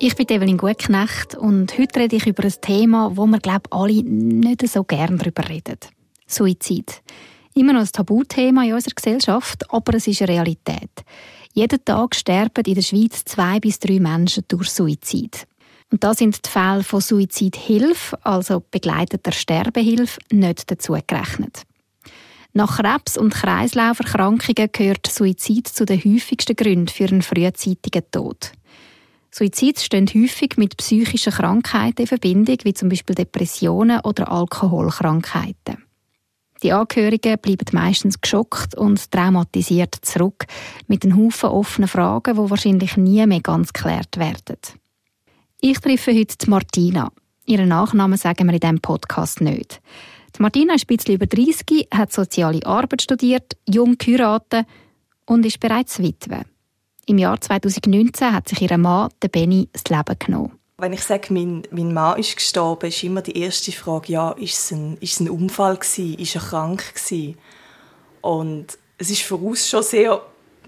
Ich bin Evelyn Gutknecht und heute rede ich über ein Thema, wo wir, glaube ich, alle nicht so gerne darüber reden. Suizid. Immer noch ein Tabuthema in unserer Gesellschaft, aber es ist eine Realität. Jeden Tag sterben in der Schweiz zwei bis drei Menschen durch Suizid. Und da sind die Fälle von Suizidhilfe, also begleiteter Sterbehilfe, nicht dazu gerechnet. Nach Krebs- und Kreislauferkrankungen gehört Suizid zu den häufigsten Gründen für einen frühzeitigen Tod. Suizid stehen häufig mit psychischen Krankheiten in Verbindung, wie zum Beispiel Depressionen oder Alkoholkrankheiten. Die Angehörigen bleiben meistens geschockt und traumatisiert zurück mit einem Haufen offenen Fragen, die wahrscheinlich nie mehr ganz geklärt werden. Ich treffe heute Martina. Ihren Nachnamen sagen wir in diesem Podcast nicht. Die Martina ist ein bisschen über 30, hat soziale Arbeit studiert, jung geheiratet und ist bereits Witwe. Im Jahr 2019 hat sich ihr Mann, der Benny, das Leben genommen. Wenn ich sage, mein, mein Mann ist gestorben, ist immer die erste Frage, ja, ist es ein, ist es ein Unfall gewesen? Ist er krank gewesen? Und es ist voraus schon sehr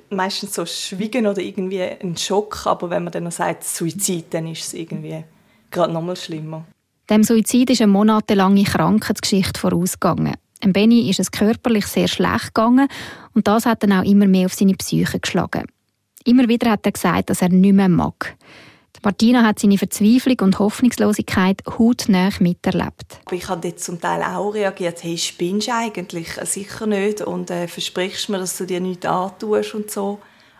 meistens so Schwiegen oder irgendwie ein Schock, aber wenn man dann noch sagt Suizid, dann ist es irgendwie gerade noch mal schlimmer. Dem Suizid ist eine monatelange Krankheitsgeschichte vorausgegangen. Dem Benny ist es körperlich sehr schlecht gegangen und das hat dann auch immer mehr auf seine Psyche geschlagen. Immer wieder hat er gesagt, dass er nicht mehr mag. Martina hat seine Verzweiflung und Hoffnungslosigkeit hautnah miterlebt. Ich habe jetzt zum Teil auch reagiert, hey, spinnst du eigentlich? Sicher nicht. Und äh, versprichst mir, dass du dir nichts antust und so.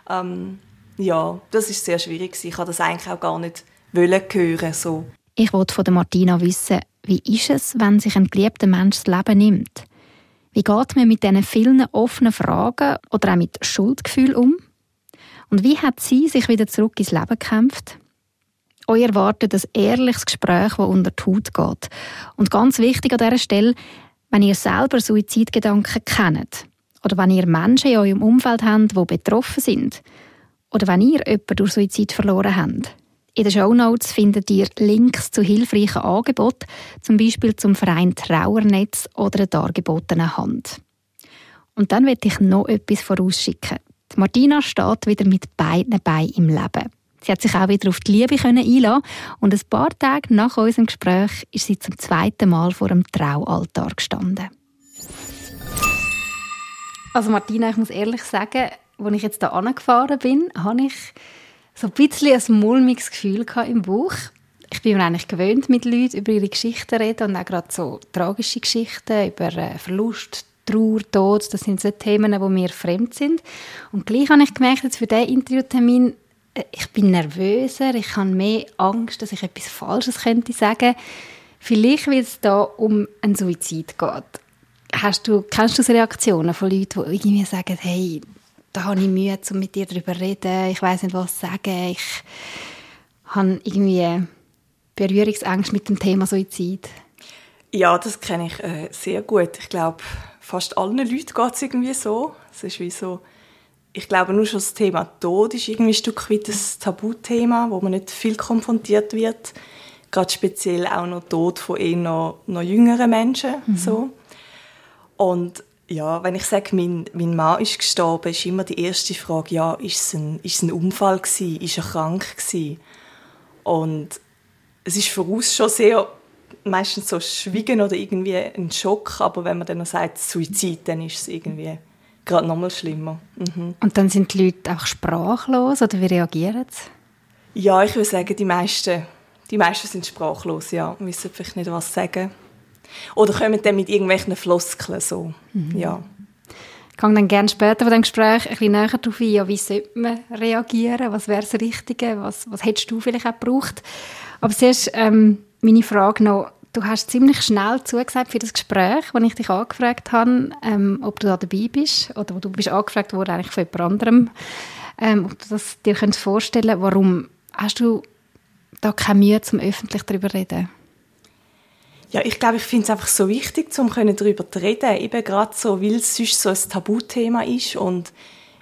Ähm, ja, das ist sehr schwierig. Ich habe das eigentlich auch gar nicht wollen hören. So. Ich wollte von Martina wissen, wie ist es, wenn sich ein geliebter Mensch das Leben nimmt? Wie geht man mit diesen vielen offenen Fragen oder auch mit Schuldgefühl um? Und wie hat sie sich wieder zurück ins Leben gekämpft? Euch erwartet ein ehrliches Gespräch, das unter die Haut geht. Und ganz wichtig an dieser Stelle, wenn ihr selber Suizidgedanken kennt oder wenn ihr Menschen in eurem Umfeld habt, die betroffen sind oder wenn ihr jemanden durch Suizid verloren habt. In den Show Notes findet ihr Links zu hilfreichen Angeboten, zum Beispiel zum Verein Trauernetz oder der dargebotenen Hand. Und dann möchte ich noch etwas vorausschicken. Martina steht wieder mit beiden Beinen im Leben. Sie hat sich auch wieder auf die Liebe einlassen und ein paar Tage nach unserem Gespräch ist sie zum zweiten Mal vor dem Traualtar gestanden. Also Martina, ich muss ehrlich sagen, als ich jetzt hier angefahren bin, habe ich so ein bisschen ein mulmiges Gefühl im Bauch. Ich bin mir eigentlich gewöhnt, mit Leuten über ihre Geschichten zu reden und auch gerade so tragische Geschichten über äh, Verlust, Trauer, Tod, das sind so Themen, die mir fremd sind. Und gleich habe ich gemerkt, jetzt für diesen Interviewtermin äh, ich bin nervöser, ich habe mehr Angst, dass ich etwas Falsches könnte sagen. Vielleicht, weil es da um einen Suizid geht. Hast du, kennst du Reaktionen von Leuten, die irgendwie sagen, hey, da habe ich Mühe, um mit dir darüber zu reden, ich weiß nicht, was sagen, ich habe irgendwie Berührungsängste mit dem Thema Suizid? Ja, das kenne ich äh, sehr gut. Ich glaube, fast allen Leuten geht es irgendwie so. Es ist wie so ich glaube, nur schon das Thema Tod ist irgendwie ein Stück weit ein Tabuthema, wo man nicht viel konfrontiert wird. Gerade speziell auch noch Tod von eher noch, noch jüngeren Menschen. Mhm. So. Und ja, wenn ich sage, mein, mein Mann ist gestorben, ist immer die erste Frage, ja, ist es ein, ist es ein Unfall gewesen? Ist er krank gewesen? Und es ist voraus schon sehr meistens so Schwiegen oder irgendwie ein Schock, aber wenn man dann noch sagt Suizid, dann ist es irgendwie gerade noch mal schlimmer. Mhm. Und dann sind die Leute auch sprachlos oder wie reagieren sie? Ja, ich würde sagen, die meisten, die meisten sind sprachlos, ja, wissen vielleicht nicht, was sagen. Oder kommen dann mit irgendwelchen Floskeln so, mhm. ja. Ich gehe dann gerne später von dem Gespräch ein bisschen näher darauf ein, ja, wie sollte man reagieren, was wäre das Richtige, was, was hättest du vielleicht auch gebraucht. Aber zuerst ähm, meine Frage noch, Du hast ziemlich schnell zugesagt für das Gespräch, als ich dich angefragt habe, ähm, ob du da dabei bist oder du bist angefragt worden eigentlich von jemand anderem, ähm, ob du das dir könntest vorstellen Warum? Hast du da keine Mühe, zum öffentlich darüber zu reden? Ja, ich glaube, ich finde es einfach so wichtig, um darüber zu reden, eben gerade so, weil es sonst so ein Tabuthema ist und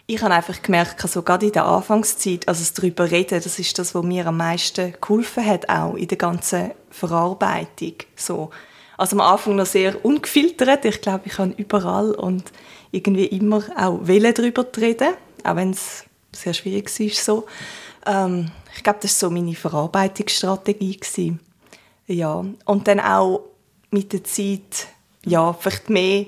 ich habe einfach gemerkt, also gerade in der Anfangszeit, also das darüber reden, das ist das, was mir am meisten geholfen hat, auch in der ganzen Verarbeitung. So. Also am Anfang noch sehr ungefiltert. Ich glaube, ich kann überall und irgendwie immer auch wollen darüber reden, auch wenn es sehr schwierig war. So. Ähm, ich glaube, das war so meine Verarbeitungsstrategie. Gewesen. Ja. Und dann auch mit der Zeit, ja, vielleicht mehr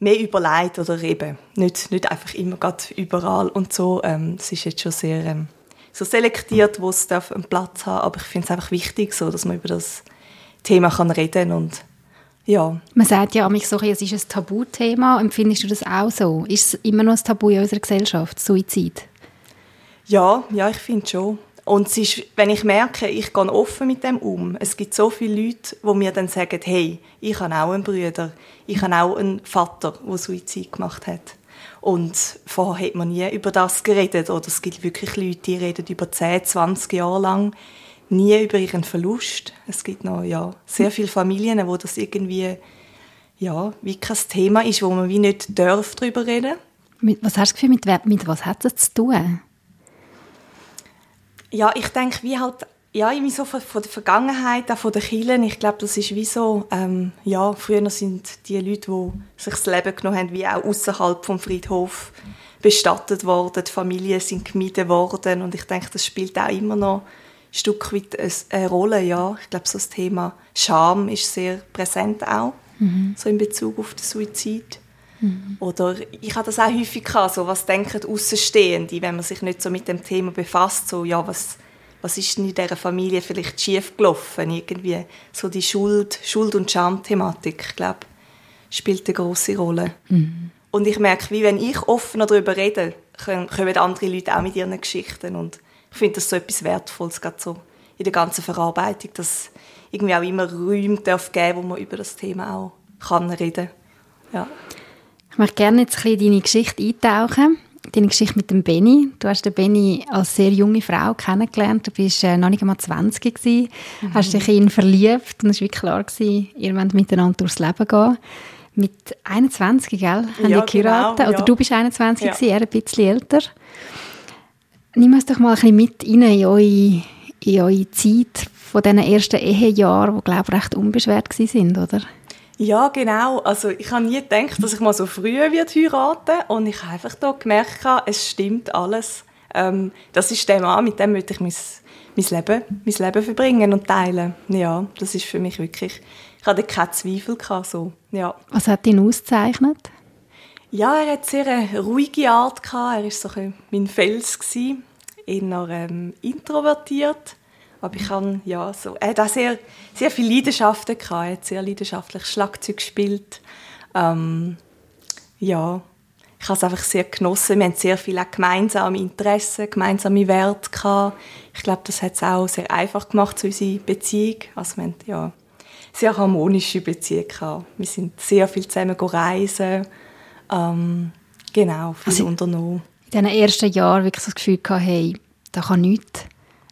mehr überlegt oder eben nicht, nicht einfach immer gerade überall und so. Ähm, es ist jetzt schon sehr ähm, so selektiert, wo es darf einen Platz haben, aber ich finde es einfach wichtig, so, dass man über das Thema kann reden und ja. Man sagt ja mich so, es ist ein Tabuthema. Empfindest du das auch so? Ist es immer noch ein Tabu in unserer Gesellschaft, Suizid? Ja, ja, ich finde schon. Und es ist, wenn ich merke, ich gehe offen mit dem um, es gibt so viele Leute, die mir dann sagen, hey, ich habe auch einen Bruder, ich habe auch einen Vater, der Suizid gemacht hat. Und vorher hat man nie über das geredet. Oder es gibt wirklich Leute, die reden über 10, 20 Jahre lang nie über ihren Verlust. Es gibt noch ja, sehr viele Familien, wo das irgendwie ja, wie kein Thema ist, wo man wie nicht darf darüber reden. Mit, was hast du Gefühl, mit, mit was hat das zu tun? Ja, ich denke, wie halt, ja, irgendwie so von, von der Vergangenheit, auch von den Kindern, ich glaube, das ist wie so, ähm, ja, früher sind die Leute, die sich das Leben genommen haben, wie auch außerhalb vom Friedhof bestattet worden, die Familien sind gemieden worden und ich denke, das spielt auch immer noch ein Stück weit eine Rolle, ja. Ich glaube, so das Thema Scham ist sehr präsent auch, mhm. so in Bezug auf den Suizid. Mhm. Oder ich habe das auch häufig gehabt, so, was denken Außenstehende, wenn man sich nicht so mit dem Thema befasst, so, ja, was, was ist denn in dieser Familie vielleicht schief gelaufen, irgendwie, so die Schuld, Schuld- und Schamthematik, ich glaube, spielt eine große Rolle. Mhm. Und ich merke, wie wenn ich offener darüber rede, kommen andere Leute auch mit ihren Geschichten und ich finde das so etwas Wertvolles, gerade so in der ganzen Verarbeitung, dass irgendwie auch immer Räume darf geben, wo man über das Thema auch kann reden. Ja. Ich möchte gerne jetzt ein bisschen in deine Geschichte eintauchen. Deine Geschichte mit dem Benny. Du hast den Benny als sehr junge Frau kennengelernt. Du warst äh, noch nicht einmal 20 gewesen. Mhm. Hast dich in ihn verliebt und es war klar gewesen, ihr wollt miteinander durchs Leben gehen. Mit 21, gell? Haben ja, die geheiratet? Genau, ja. Oder du bist 21 ja. gewesen, er ein bisschen älter. Nimm uns doch mal ein bisschen mit rein in eure, in eure Zeit von diesen ersten Ehejahren, die, glaube ich, recht unbeschwert waren, oder? Ja, genau. Also ich habe nie gedacht, dass ich mal so früh wird heiraten und ich habe einfach da gemerkt, es stimmt alles. Ähm, das ist der Mann, mit dem möchte ich mein, mein, Leben, mein Leben verbringen und teilen. Ja, das ist für mich wirklich, ich hatte keinen Zweifel gehabt, so. Ja. Was hat ihn ausgezeichnet? Ja, er hat sehr eine ruhige Art gehabt. Er war so mein Fels gewesen. Eher ähm, introvertiert aber ich habe, ja, so, er hat auch sehr, sehr viele Leidenschaften gehabt. Er hat sehr leidenschaftlich Schlagzeug gespielt. Ähm, ja, ich habe es einfach sehr genossen. Wir haben sehr viele gemeinsame Interessen, gemeinsame Werte gehabt. Ich glaube, das hat es auch sehr einfach gemacht zu unserer Beziehung. Also wir haben, ja, sehr harmonische Beziehung gehabt. Wir sind sehr viel zusammen reisen. Ähm, genau, viel also unternommen. In diesen ersten Jahren wirklich so das Gefühl gehabt, hey, da kann nichts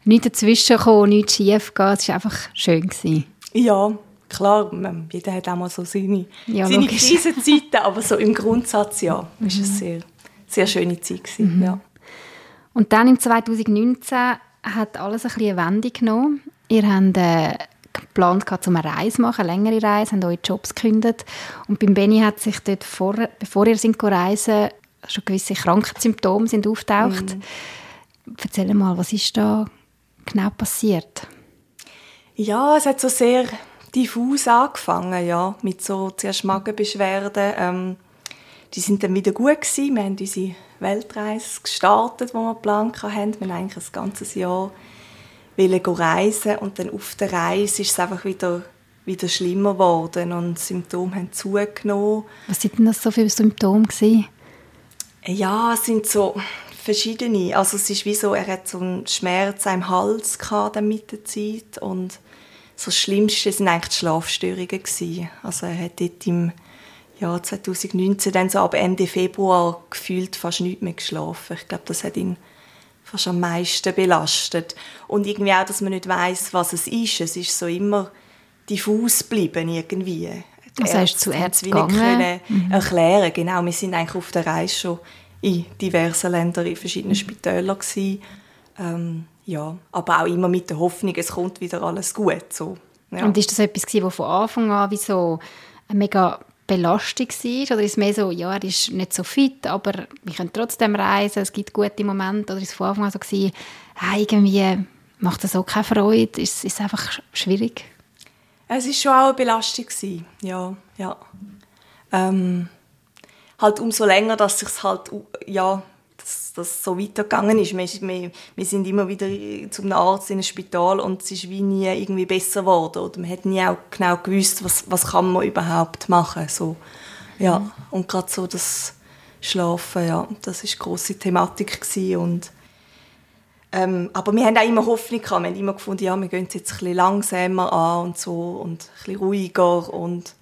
nichts dazwischen kommen, nichts schief gehen. Es war einfach schön. Gewesen. Ja, klar, jeder hat auch mal so seine, ja, seine Krisenzeiten, aber so im Grundsatz, ja, mhm. es war eine sehr, sehr schöne Zeit. Gewesen, mhm. ja. Und dann im 2019 hat alles ein bisschen eine Wendung genommen. Ihr habt äh, geplant, um eine Reise zu machen, eine längere Reise, habt eure Jobs gekündigt. Und beim Benny hat sich dort, vor, bevor ihr sind reisen, schon gewisse Krankheitssymptome sind auftaucht. Mhm. Erzähl mal, was ist da genau passiert? Ja, es hat so sehr diffus angefangen, ja, mit so zuerst Magenbeschwerden. Ähm, die sind dann wieder gut gewesen. Wir haben unsere Weltreise gestartet, die wir geplant haben. Wir haben eigentlich ein ganzes Jahr reisen und dann auf der Reise ist es einfach wieder, wieder schlimmer geworden und die Symptome haben zugenommen. Was sind denn das so für Symptome gewesen? Ja, es sind so verschiedene. Also es ist wie so, er hat so einen Schmerz im Hals gehabt mit der Zeit und so das Schlimmste sind eigentlich die Schlafstörungen gewesen. Also er hat dort im Jahr 2019 dann so ab Ende Februar gefühlt fast nicht mehr geschlafen. Ich glaube, das hat ihn fast am meisten belastet. Und irgendwie auch, dass man nicht weiß, was es ist. Es ist so immer diffus geblieben irgendwie. Das heißt, zu Ärzten es wie nicht gegangen? können erklären. Genau, wir sind eigentlich auf der Reise schon in diversen Ländern, in verschiedenen Spitälern gewesen. Ähm, ja, aber auch immer mit der Hoffnung, es kommt wieder alles gut. So. Ja. Und ist das etwas, gewesen, was von Anfang an wie so eine mega Belastung war? Oder ist es mehr so, ja, er ist nicht so fit, aber wir können trotzdem reisen, es gibt gute Momente? Oder ist es von Anfang an so, gewesen, ah, irgendwie macht das auch keine Freude? Ist es einfach schwierig? Es war schon auch eine Belastung. Gewesen. Ja, ja. Ähm, halt umso länger, dass es halt, ja, dass das so weitergegangen ist. Wir, wir, wir sind immer wieder zum Arzt in ein Spital und es ist wie nie irgendwie besser geworden. Oder man hat nie auch genau gewusst, was, was kann man überhaupt machen. So, ja. Mhm. Und gerade so das Schlafen, ja, das war eine grosse Thematik. Gewesen. Und ähm, aber wir haben auch immer Hoffnung gehabt. Wir haben immer gefunden, ja, wir gehen es jetzt ein bisschen langsamer an und so und ein bisschen ruhiger und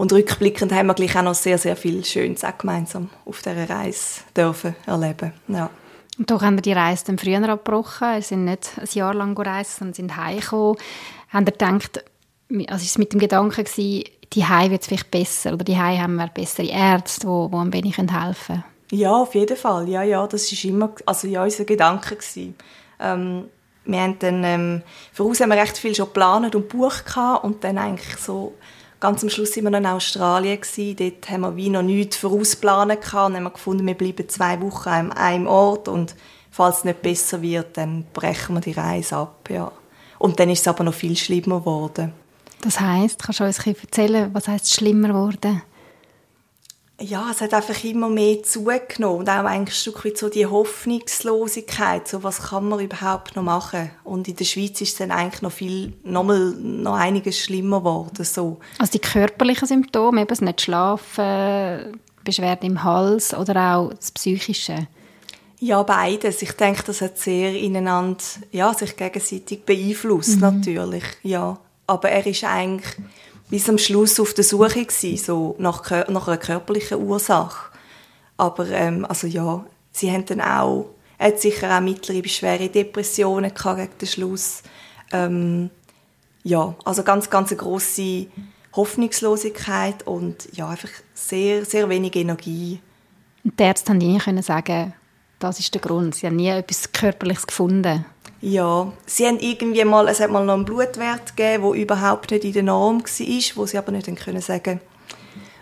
und rückblickend haben wir gleich auch noch sehr, sehr viel Schönes auch gemeinsam auf dieser Reise dürfen erleben. Ja. Und doch haben wir die Reise dann früher abgebrochen. Wir sind nicht ein Jahr lang gereist, sondern sind heimgekommen. Haben ihr gedacht, also ist es mit dem Gedanken gewesen, die Heim wird es vielleicht besser oder die Heim haben wir bessere Ärzte, die, die ein wenig helfen können? Ja, auf jeden Fall. Ja, ja, das ist immer, also ja, unser Gedanke gewesen. Ähm, wir haben dann, ähm, voraus haben wir recht viel schon geplant und gebucht und dann eigentlich so ganz am Schluss waren wir in Australien gewesen. Dort haben wir wie noch nichts vorausplanen können. Haben gefunden, wir bleiben zwei Wochen an einem Ort und falls es nicht besser wird, dann brechen wir die Reise ab, ja. Und dann ist es aber noch viel schlimmer geworden. Das heißt, kannst du uns ein erzählen, was heißt schlimmer geworden? Ja, es hat einfach immer mehr zugenommen und auch eigentlich ein Stück weit so die Hoffnungslosigkeit, so was kann man überhaupt noch machen und in der Schweiz ist es dann eigentlich noch viel, noch, mal, noch einiges schlimmer geworden, so. Also die körperlichen Symptome, eben das nicht schlafen, Beschwerden im Hals oder auch das Psychische? Ja, beides. Ich denke, das hat sehr ineinander, ja, sich gegenseitig beeinflusst, mhm. natürlich, ja. Aber er ist eigentlich bis am Schluss auf der Suche gewesen, so nach, nach einer körperlichen Ursache. Aber ähm, also ja, sie haben dann auch, hat sicher auch mittlere bis schwere Depressionen gegen den Schluss. Ähm, ja, also ganz, ganz eine grosse Hoffnungslosigkeit und ja, einfach sehr, sehr wenig Energie. Und die Ärzte haben nie sagen, das ist der Grund. Sie haben nie etwas Körperliches gefunden. Ja, sie haben irgendwie mal, es hat mal noch einen Blutwert gegeben, der überhaupt nicht in der Norm war, wo sie aber nicht können sagen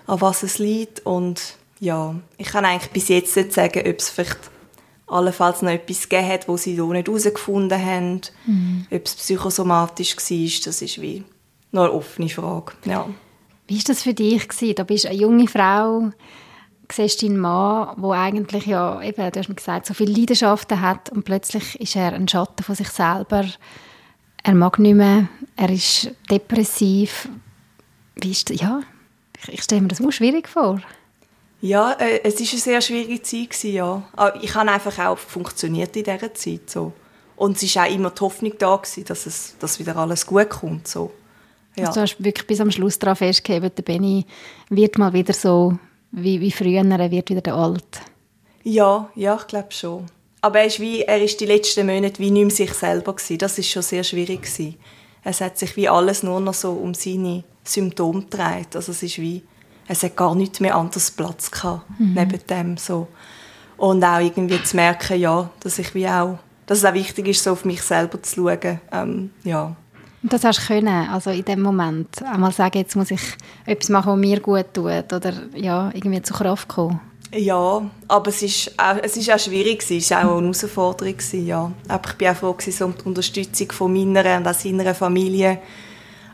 an was es liegt. Und ja, ich kann eigentlich bis jetzt nicht sagen, ob es vielleicht allenfalls noch etwas gegeben hat, wo sie hier nicht herausgefunden haben. Mhm. Ob es psychosomatisch war, das ist wie noch eine offene Frage. Ja. Wie war das für dich? Da bist du eine junge Frau, siehst deinen Mann, der eigentlich ja, eben, du hast mir gesagt, so viele Leidenschaften hat und plötzlich ist er ein Schatten von sich selber. Er mag nicht mehr, er ist depressiv. Wie ist das? Ja, ich, ich stelle mir das auch schwierig vor. Ja, äh, es war eine sehr schwierige Zeit, gewesen, ja. Aber ich habe einfach auch funktioniert in dieser Zeit, so. Und es war auch immer die Hoffnung da, gewesen, dass, es, dass wieder alles gut kommt, so. Ja. Also du hast wirklich bis am Schluss daran festgehalten, der Benny wird mal wieder so wie, wie früher, er wird wieder der Alt. Ja, ja, ich glaube schon. Aber er ist, wie, er ist die letzten Monate wie nicht mehr sich selber gewesen. Das ist schon sehr schwierig gewesen. Es hat sich wie alles nur noch so um seine Symptome gedreht. Also es ist wie, es hat gar nicht mehr anders Platz gehabt mhm. neben dem so. Und auch irgendwie zu merken, ja, dass ich wie auch, dass es auch wichtig ist, so auf mich selber zu schauen. Ähm, ja. Und das hast du können, also in dem Moment, einmal sagen, jetzt muss ich etwas machen, was mir gut tut, oder ja, irgendwie zur Kraft kommen. Ja, aber es ist auch, es ist auch schwierig es war auch eine Herausforderung ja. Aber ich war auch froh gewesen, um die Unterstützung von meiner und auch seiner Familie.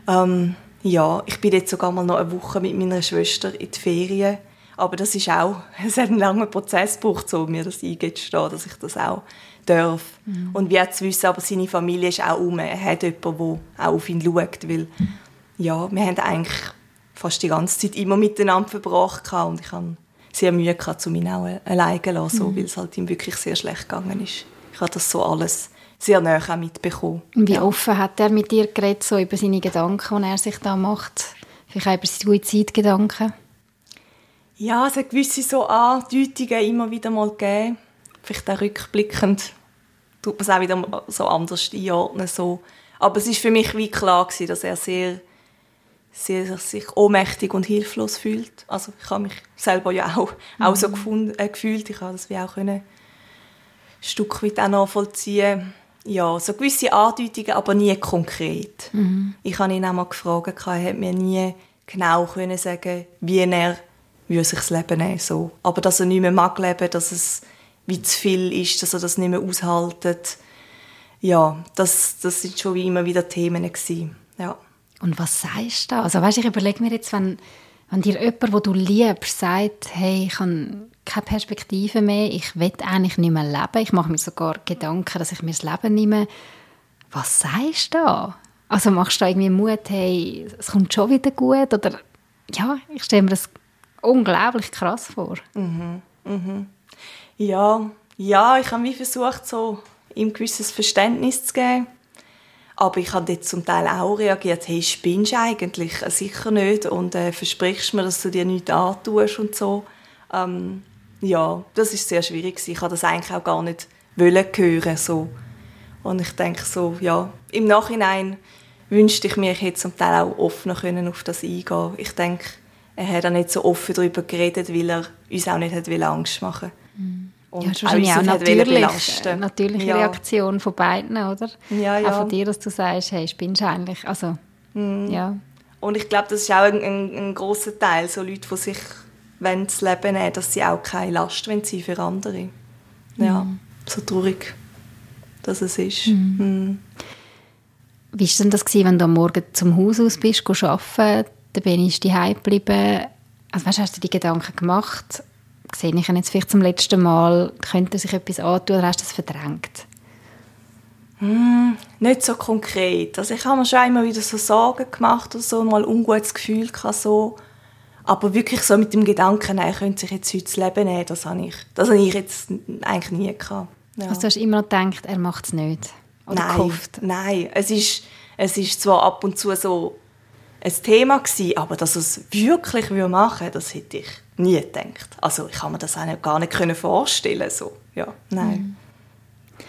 Ähm, ja, ich bin jetzt sogar mal noch eine Woche mit meiner Schwester in die Ferien. Aber das ist auch, es hat einen langen Prozess gebraucht, so mir das eingestehen, dass ich das auch darf. Mhm. Und wie zu wissen, aber seine Familie ist auch um. Er hat jemanden, der auch auf ihn schaut. Weil, ja, wir haben eigentlich fast die ganze Zeit immer miteinander verbracht und ich hatte sehr Mühe gehabt, um ihn auch alleine zu lassen, mhm. weil es halt ihm wirklich sehr schlecht gegangen ist. Ich habe das so alles sehr nah auch mitbekommen. Wie ja. offen hat er mit dir geredet, so über seine Gedanken, die er sich da macht? Vielleicht auch über seine Zeitgedanken? Ja, es hat gewisse so Andeutungen immer wieder mal gegeben. Vielleicht auch rückblickend tut man es auch wieder so anders einordnen. So. Aber es ist für mich wie klar gewesen, dass er sehr, sehr sich ohnmächtig und hilflos fühlt. Also ich habe mich selber ja auch, mhm. auch so gefunden, äh, gefühlt. Ich habe das wie auch können, ein Stück weit auch nachvollziehen ja, so gewisse Andeutungen, aber nie konkret. Mhm. Ich habe ihn auch mal gefragt, er hat mir nie genau können sagen, wie er sich das Leben nehmen so. Aber dass er nicht mehr mag leben, dass es wie zu viel ist, dass er das nicht mehr aushaltet. Ja, das, das sind schon wie immer wieder Themen gewesen. Ja. Und was sagst du da? Also weißt, ich überlege mir jetzt, wenn, wenn dir jemand, wo du liebst, sagt, hey, ich habe keine Perspektive mehr, ich will eigentlich nicht mehr leben, ich mache mir sogar Gedanken, dass ich mir das Leben nehme. Was sagst du da? Also machst du da irgendwie Mut, hey, es kommt schon wieder gut? Oder ja, ich stelle mir das unglaublich krass vor. Mhm. Mhm. Ja, ja, ich habe wie versucht, so ihm gewisses Verständnis zu geben. Aber ich habe jetzt zum Teil auch reagiert, hey, spinnst du eigentlich? Sicher nicht. Und äh, versprichst mir, dass du dir nichts antust und so. Ähm, ja, das ist sehr schwierig. Ich habe das eigentlich auch gar nicht wollen hören. So. Und ich denke so, ja, im Nachhinein wünschte ich mir, ich hätte zum Teil auch offener können auf das eingehen Ich denke, er hat auch nicht so offen darüber geredet, weil er uns auch nicht hat Angst machen mhm. Und ja, wahrscheinlich auch, auch natürlich, äh, natürliche ja. Reaktion von beiden, oder? Ja, ja. Auch von dir, dass du sagst, hey, spinnst du eigentlich? Also, mhm. ja. Und ich glaube, das ist auch ein, ein, ein großer Teil, so Leute, die sich wenn das Leben nehmen, dass sie auch keine Last wollen sein für andere. Ja, mhm. so traurig, dass es ist. Mhm. Mhm. Wie war denn das, gewesen, wenn du am Morgen zum Haus aus bist, arbeiten, dann bin ich daheim geblieben? Also weißt, hast du dir die Gedanken gemacht, sehe ich ihn jetzt vielleicht zum letzten Mal, könnte sich etwas antun oder hast du das verdrängt? Mm, nicht so konkret. Also ich habe mir schon immer wieder so Sorgen gemacht oder so, mal ein ungutes Gefühl gehabt, so. Aber wirklich so mit dem Gedanken, er könnte sich jetzt heute das Leben nehmen, das habe ich, das habe ich jetzt eigentlich nie gehabt. Ja. Also du hast immer noch gedacht, er macht es nicht? Oder nein, gehofft? nein. Es ist, es ist zwar ab und zu so ein Thema gewesen, aber dass es wirklich machen das hätte ich nie gedacht. Also ich kann mir das auch gar nicht vorstellen. So. Ja, nein. Mhm.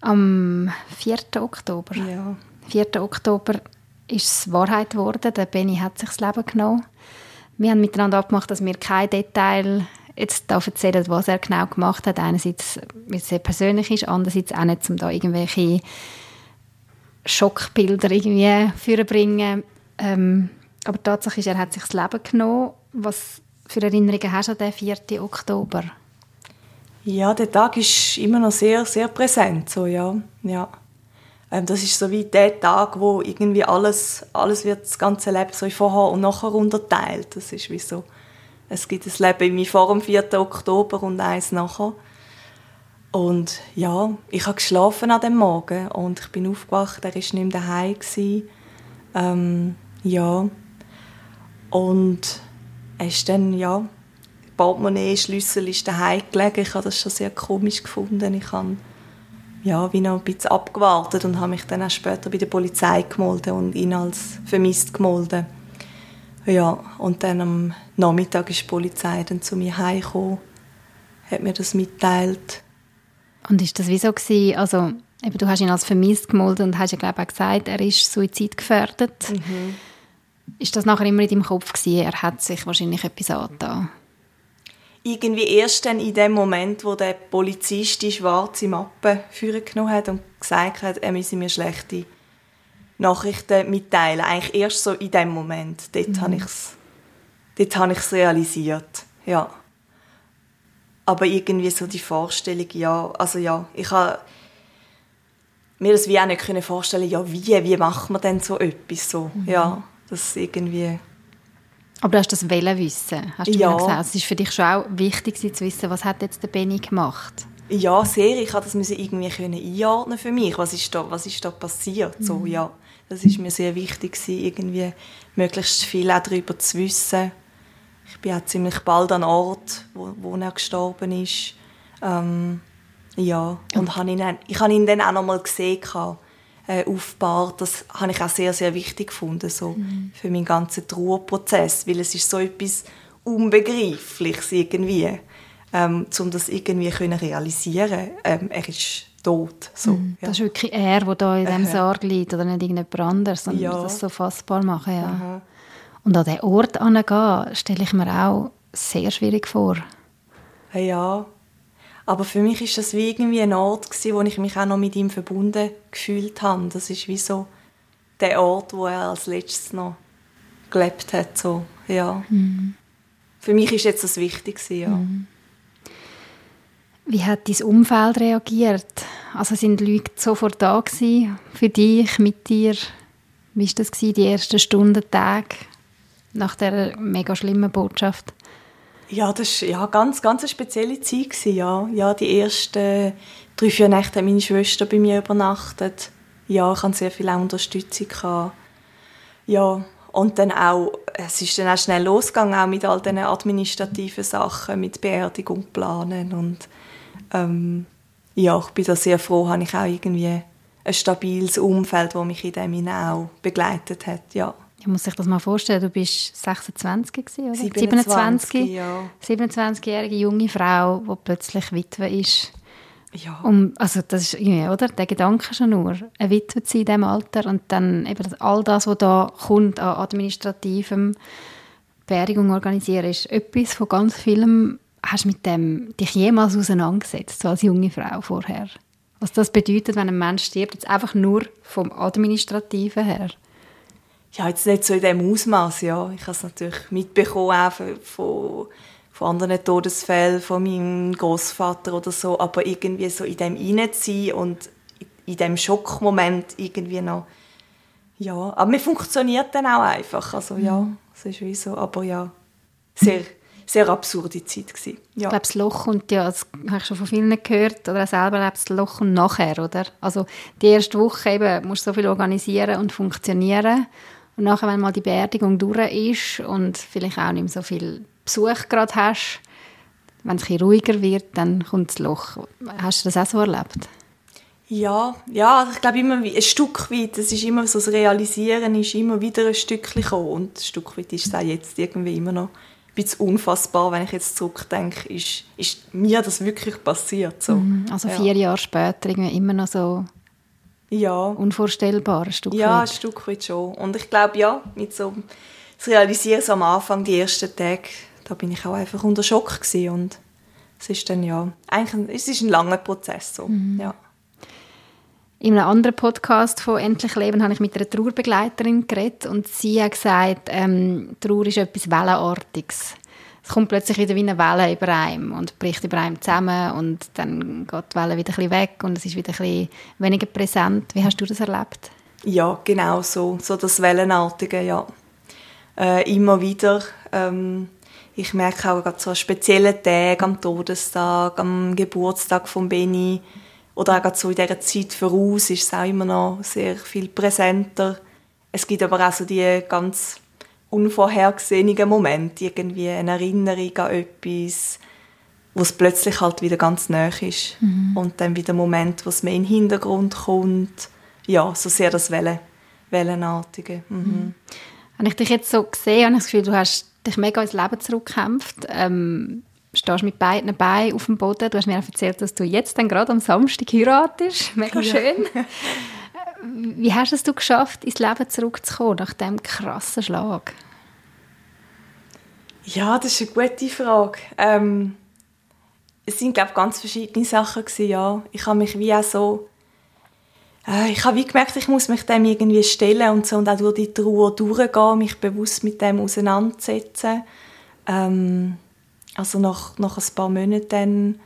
Am 4. Oktober, ja. 4. Oktober ist es Wahrheit geworden. Der Benny hat sich das Leben genommen. Wir haben miteinander abgemacht, dass wir kein Detail jetzt erzählen, was er genau gemacht hat. Einerseits, weil es sehr persönlich ist, andererseits auch nicht, um da irgendwelche Schockbilder irgendwie vorbringen. Ähm, aber Tatsache ist, er hat sich das Leben genommen. Was für Erinnerungen hast du an den 4. Oktober? Ja, der Tag ist immer noch sehr, sehr präsent. So, ja. Ja. Ähm, das ist so wie der Tag, wo irgendwie alles, alles wird das ganze Leben so vorher und nachher unterteilt. Das ist wie so, es gibt ein Leben vor dem 4. Oktober und eins nachher. Und ja, ich habe geschlafen an dem Morgen und ich bin aufgewacht, er war nicht mehr daheim. Ähm, ja. Und er ist dann, ja, Portemonnaie, Schlüssel ist daheim gelegen. Ich habe das schon sehr komisch gefunden. Ich habe ja, wie noch ein bisschen abgewartet und habe mich dann auch später bei der Polizei gemeldet und ihn als vermisst gemeldet. Ja, und dann am Nachmittag ist die Polizei dann zu mir heimgekommen, hat mir das mitteilt. Und ist das wieso gewesen? Also, eben, du hast ihn als vermisst gemeldet und hast ja glaube ich auch gesagt, er ist suizidgefährdet. Mhm. Ist das nachher immer in deinem Kopf gewesen? Er hat sich wahrscheinlich etwas angetan? irgendwie erst dann in dem Moment, wo der Polizist die schwarze Mappe genommen hat und gesagt hat, er müsse mir schlechte Nachrichten mitteilen. Eigentlich erst so in dem Moment. Dort mhm. habe ich es dort habe ich's realisiert. Ja. Aber irgendwie so die Vorstellung, ja, also ja, ich habe mir das wie auch nicht vorstellen ja, wie, wie macht man denn so etwas so? Mhm. Ja, das irgendwie aber du hast das wollen wissen, hast du ja. mir gesagt. Es ist für dich schon auch wichtig zu wissen, was hat jetzt der Benny gemacht? Ja, sehr. Ich musste das irgendwie können einordnen für mich. Was ist da, was ist da passiert? Mhm. So, ja, das ist mir sehr wichtig irgendwie möglichst viel auch darüber zu wissen. Ich bin auch ziemlich bald an Ort, wo, wo er gestorben ist. Ähm, ja, und mhm. ihn, ich habe ihn dann auch noch mal gesehen äh, aufgebaut. Das habe ich auch sehr, sehr wichtig gefunden, so mhm. für meinen ganzen Trauerprozess, weil es ist so etwas Unbegreifliches irgendwie, ähm, um das irgendwie können realisieren. Ähm, er ist tot. So, Mhm. ja. Das ist wirklich er, der da in diesem. Sarg liegt oder nicht irgendjemand anderes, sondern Ja. das so fassbar machen. Ja. Aha. Und an diesen Ort anzugehen, stelle ich mir auch sehr schwierig vor. Ja, aber für mich ist das wie irgendwie ein Ort gewesen, wo ich mich auch noch mit ihm verbunden gefühlt habe. Das ist wie so der Ort, wo er als letztes noch gelebt hat. So, ja. Für mich ist jetzt das wichtig gewesen, ja. Wie hat dein Umfeld reagiert? Also sind die Leute sofort da gewesen, für dich, mit dir? Wie war das gewesen, die ersten Stunden, Tage nach dieser mega schlimmen Botschaft? Ja, das war ja, ganz, ganz eine spezielle Zeit. Gewesen, ja. ja, die ersten drei, vier Nächte hat meine Schwester bei mir übernachtet. Ja, ich hatte sehr viel Unterstützung. Ja, und dann auch, es ist dann auch schnell losgegangen, auch mit all diesen administrativen Sachen, mit Beerdigung planen und ähm, ja, ich bin da sehr froh, habe ich auch irgendwie ein stabiles Umfeld, das mich in dem auch begleitet hat, ja. Ich muss sich das mal vorstellen, du bist 26 gewesen, oder? 27, ja. 27-jährige junge Frau, die plötzlich Witwe ist. Ja. Um, also das ist irgendwie, oder? Der Gedanke schon nur, eine Witwe zu sein in diesem Alter und dann eben all das, was da kommt an administrativem Beerdigung organisieren, ist etwas von ganz vielem. Hast du mit dem dich jemals auseinandergesetzt, so als junge Frau vorher? Was das bedeutet, wenn ein Mensch stirbt, jetzt einfach nur vom Administrativen her? Ja, jetzt nicht so in diesem Ausmaß, ja. Ich habe es natürlich mitbekommen, auch von, von, anderen Todesfällen, von meinem Großvater oder so, aber irgendwie so in dem sein und in dem Schockmoment irgendwie noch, ja. Aber mir funktioniert dann auch einfach, also ja, es ist wie so, aber ja, sehr, sehr absurde Zeit gewesen. Ich Ja. glaube, das Loch kommt ja, das habe ich schon von vielen gehört, oder auch selber erlebt, das Loch kommt nachher, oder? Also die erste Woche eben musst du so viel organisieren und funktionieren und nachher, wenn mal die Beerdigung durch ist und vielleicht auch nicht mehr so viel Besuch gerade hast, wenn es ein ruhiger wird, dann kommt das Loch. Hast du das auch so erlebt? Ja, ja, also ich glaube immer wie- ein Stück weit, es ist immer so das Realisieren ist immer wieder ein Stückchen gekommen und ein Stück weit ist es auch jetzt irgendwie immer noch ein bisschen unfassbar, wenn ich jetzt zurückdenke, ist, ist mir das wirklich passiert so. Also ja. vier Jahre später irgendwie immer noch so Ja, unvorstellbar ein Stück ja, ein weit. Stück weit schon. Und ich glaube ja, mit so das Realisieren so am Anfang die ersten Tage, da bin ich auch einfach unter Schock gewesen und es ist dann ja eigentlich ein, es ist ein langer Prozess so. Ja. In einem anderen Podcast von «Endlich Leben» habe ich mit einer Trauerbegleiterin geredet und sie hat gesagt, ähm, Trauer ist etwas Wellenartiges. Kommt plötzlich wieder wie eine Welle über einem und bricht über einem zusammen und dann geht die Welle wieder ein weg und es ist wieder ein weniger präsent. Wie hast du das erlebt? Ja, genau so, so das Wellenartige, ja. Äh, immer wieder. Ähm, ich merke auch gerade so an speziellen Tagen, am Todestag, am Geburtstag von Benny oder auch gerade so in dieser Zeit voraus ist es auch immer noch sehr viel präsenter. Es gibt aber auch so die ganz unvorhergesehenen Momente, irgendwie eine Erinnerung an etwas, wo es plötzlich halt wieder ganz nah ist. Und dann wieder Moment, wo es mehr in den Hintergrund kommt. Ja, so sehr das Wellen, Wellenartige. Mhm. Wenn ich dich jetzt so sehe, habe ich das Gefühl, du hast dich mega ins Leben zurückgekämpft. Ähm, stehst mit beiden Beinen auf dem Boden. Du hast mir erzählt, dass du jetzt dann gerade am Samstag heiratest. Mega schön. Wie hast es du geschafft, ins Leben zurückzukommen nach diesem krassen Schlag? Ja, das ist eine gute Frage. Ähm, es sind, glaube ganz verschiedene Sachen gewesen, ja. Ich habe mich wie auch so... Äh, ich habe wie gemerkt, ich muss mich dem irgendwie stellen und so und auch durch die Trauer durchgehen, mich bewusst mit dem auseinandersetzen. Ähm, also nach, nach ein paar Monaten dann,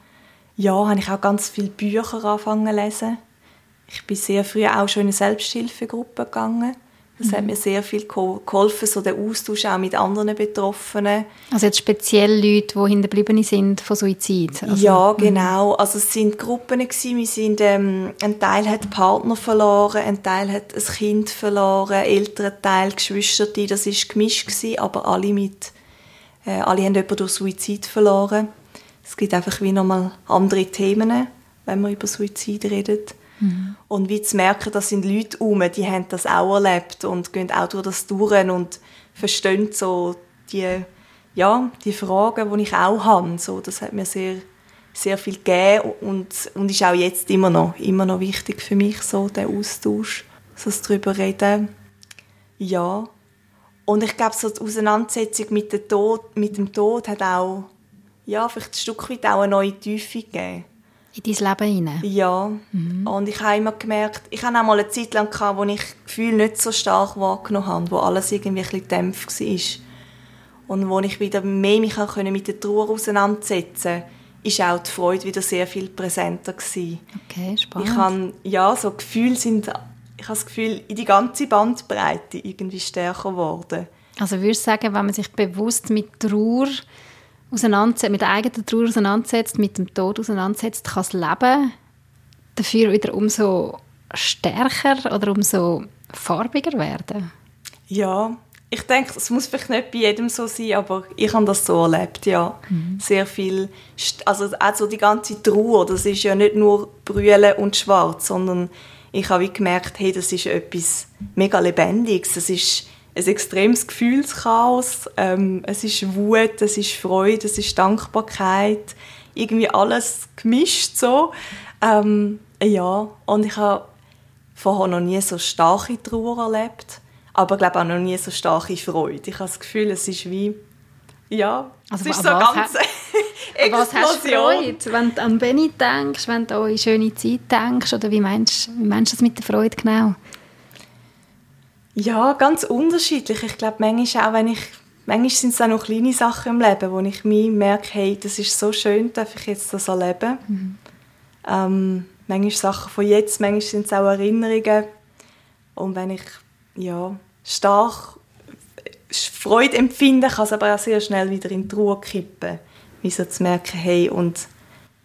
ja, habe ich auch ganz viele Bücher angefangen zu lesen. Ich bin sehr früh auch schon in eine Selbsthilfegruppe gegangen. Das hat mir sehr viel geho- geholfen, so der Austausch auch mit anderen Betroffenen. Also jetzt speziell Leute, die hinterblieben sind von Suizid. Also, ja, genau. Also es sind Gruppen gewesen. Wir sind, ähm, ein Teil hat Partner verloren, ein Teil hat ein Kind verloren, älterer Teil Geschwister, das ist gemischt gewesen, aber alle mit, äh, alle haben jemanden durch Suizid verloren. Es gibt einfach wie nochmal andere Themen, wenn man über Suizid redet. Und wie zu merken, das sind Leute um, die haben das auch erlebt und gehen auch durch das durch und verstehen so die, ja, die Fragen, die ich auch habe. So, das hat mir sehr sehr viel gegeben und, und ist auch jetzt immer noch, immer noch wichtig für mich, so der Austausch, so das darüber reden. Ja. Und ich glaube, so die Auseinandersetzung mit dem Tod, mit dem Tod hat auch, ja, vielleicht ein Stück weit auch eine neue Tiefe gegeben. In dein Leben hinein? Ja. Mhm. Und ich habe immer gemerkt, ich hatte auch mal eine Zeit lang, gehabt, wo ich das Gefühl nicht so stark wahrgenommen habe, wo alles irgendwie ein bisschen gedämpft war. Und wo ich wieder mehr mich mit der Trauer auseinandersetzen konnte, ist auch die Freude wieder sehr viel präsenter gewesen. Okay, spannend. Ich habe, ja, so Gefühle sind, ich habe das Gefühl, in die ganze Bandbreite irgendwie stärker geworden. Also würdest du sagen, wenn man sich bewusst mit Trauer auseinandersetzt, mit der eigenen Trauer auseinandersetzt, mit dem Tod auseinandersetzt, kann das Leben dafür wieder umso stärker oder umso farbiger werden? Ja, ich denke, es muss vielleicht nicht bei jedem so sein, aber ich habe das so erlebt, ja. Mhm. Sehr viel, also auch die ganze Trauer, das ist ja nicht nur Brüllen und Schwarz, sondern ich habe gemerkt, hey, das ist etwas mega Lebendiges, es ist ein extremes Gefühlschaos, ähm, es ist Wut, es ist Freude, es ist Dankbarkeit, irgendwie alles gemischt so. Ähm, ja, und ich habe vorher noch nie so starke Trauer erlebt aber ich glaube auch noch nie so starke Freude. Ich habe das Gefühl, es ist wie, ja, also, es ist so eine ganze Was hast du Freude, wenn du an Benny denkst, wenn du an eure schöne Zeit denkst, oder wie meinst, wie meinst du das mit der Freude genau? Ja, ganz unterschiedlich. Ich glaube, manchmal auch, wenn ich manchmal sind es auch noch kleine Sachen im Leben, wo ich mir merke, hey, das ist so schön, darf ich jetzt das erleben. Mhm. Ähm, manchmal Sachen von jetzt, manchmal sind es auch Erinnerungen. Und wenn ich ja, stark Freude empfinden, kann es aber auch sehr schnell wieder in die Ruhe kippen. Wie so zu merken, hey, und,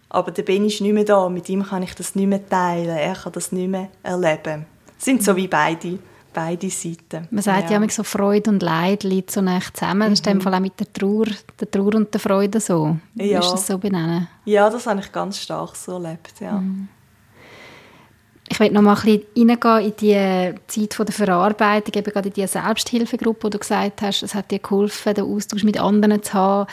aber der Ben ist nicht mehr da, mit ihm kann ich das nicht mehr teilen, er kann das nicht mehr erleben. Das sind so wie beide, beide Seiten. Man sagt ja, ja so Freude und Leid liegt so nah zusammen. Das ist in dem mhm. Fall auch mit der Trauer, der Trauer und der Freude so. Ja. Ist das so benennen? Ja, das habe ich ganz stark so erlebt, ja. Mhm. Ich möchte noch mal ein bisschen reingehen in die Zeit der Verarbeitung, eben gerade in die Selbsthilfegruppe, wo du gesagt hast, es hat dir geholfen, den Austausch mit anderen zu haben,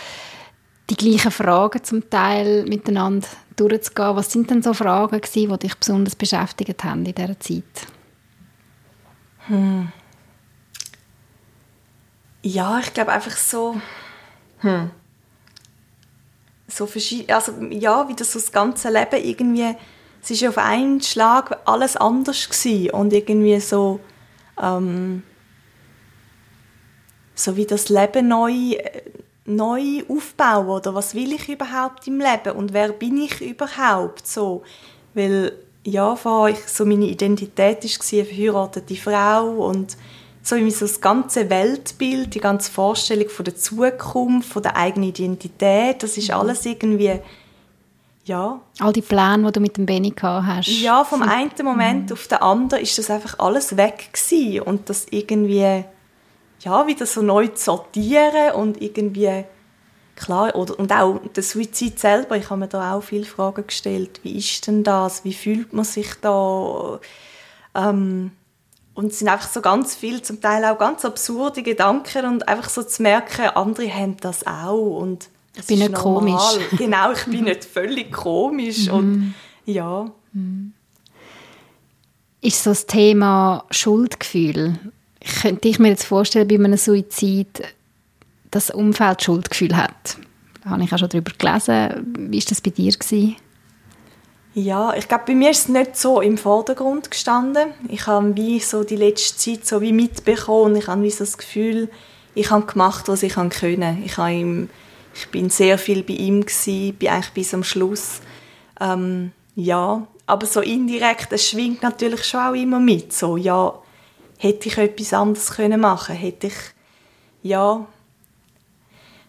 die gleichen Fragen zum Teil miteinander durchzugehen. Was sind denn so Fragen gewesen, die dich besonders beschäftigt haben in dieser Zeit? Hm. Ja, ich glaube einfach so... Hm. So verschieden, also ja, wie das so das ganze Leben irgendwie es war auf einen Schlag alles anders gewesen und irgendwie so ähm, so wie das Leben neu neu aufbauen oder was will ich überhaupt im Leben und wer bin ich überhaupt so weil ja ich so meine Identität ist eine verheiratete Frau und so wie so das ganze Weltbild die ganze Vorstellung von der Zukunft von der eigenen Identität das ist mhm. alles irgendwie ja. All die Pläne, die du mit dem Benny hast. Ja, vom einen Moment mhm. auf den anderen ist das einfach alles weg gewesen. und das irgendwie ja wieder so neu zu sortieren und irgendwie klar oder und auch der Suizid selber. Ich habe mir da auch viele Fragen gestellt. Wie ist denn das? Wie fühlt man sich da? Ähm, und es sind einfach so ganz viele, zum Teil auch ganz absurde Gedanken und einfach so zu merken, andere haben das auch und ich bin nicht normal. komisch. Genau, ich bin nicht völlig komisch. und mhm. ja. Ist so das Thema Schuldgefühl. Könnte ich mir jetzt vorstellen, bei einem Suizid, das Umfeld Schuldgefühl hat. Da habe ich auch schon darüber gelesen. Wie war das bei dir? Ja, ich glaube, bei mir ist es nicht so im Vordergrund gestanden. Ich habe wie so die letzte Zeit so wie mitbekommen. Ich habe wie so das Gefühl, ich habe gemacht, was ich können. Ich habe ihm ich bin sehr viel bei ihm gewesen, bin eigentlich bis zum Schluss. Ähm, ja, aber so indirekt, es schwingt natürlich schon auch immer mit. So, ja, hätte ich etwas anderes können hätte ich, ja,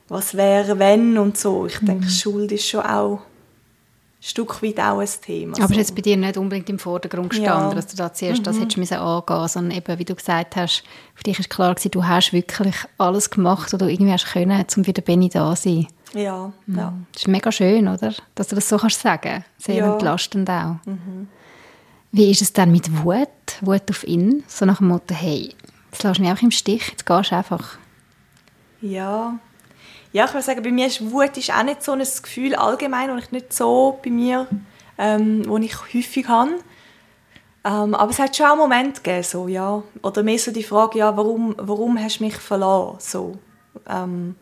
was wäre wenn und so. Ich denke, mhm. Schuld ist schon auch Stück weit auch ein Thema. Aber so. jetzt bei dir nicht unbedingt im Vordergrund gestanden, ja. dass du da zuerst mhm. das hättest müssen angehen sondern eben, wie du gesagt hast, für dich ist klar gewesen, du hast wirklich alles gemacht, was du irgendwie hast können, um für den Benny da zu sein. Ja, mhm. ja. Das ist mega schön, oder? Dass du das so kannst sagen. Sehr ja. entlastend auch. Mhm. Wie ist es dann mit Wut? Wut auf ihn? So nach dem Motto, hey, jetzt lässt du mich auch im Stich, jetzt gehst du einfach. Ja, ja, ich würde sagen, bei mir ist Wut ist auch nicht so ein Gefühl allgemein, das ich nicht so bei mir, ähm, wo ich häufig habe. Ähm, aber es hat schon auch Momente gegeben, so, ja. Oder mehr so die Frage, ja, warum, warum hast du mich verlassen? So, ähm,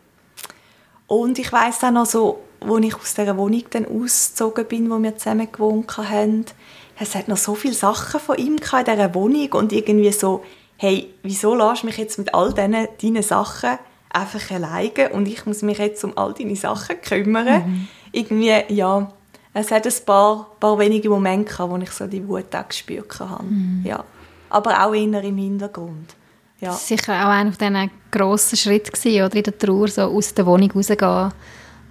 und ich weiß dann noch so, als ich aus dieser Wohnung dann ausgezogen bin, wo wir zusammen gewohnt haben, es hat noch so viele Sachen von ihm in dieser Wohnung und irgendwie so, hey, wieso lässt du mich jetzt mit all diesen deinen Sachen einfach alleine und ich muss mich jetzt um all deine Sachen kümmern? Mhm. Irgendwie, ja, es hat ein paar, paar wenige Momente gehabt, wo ich so die Wut auch gespürt habe. Mhm. Ja. Aber auch eher im Hintergrund. Ja. Das war sicher auch einer von diesen grossen Schritten, oder in der Trauer, so aus der Wohnung rauszugehen,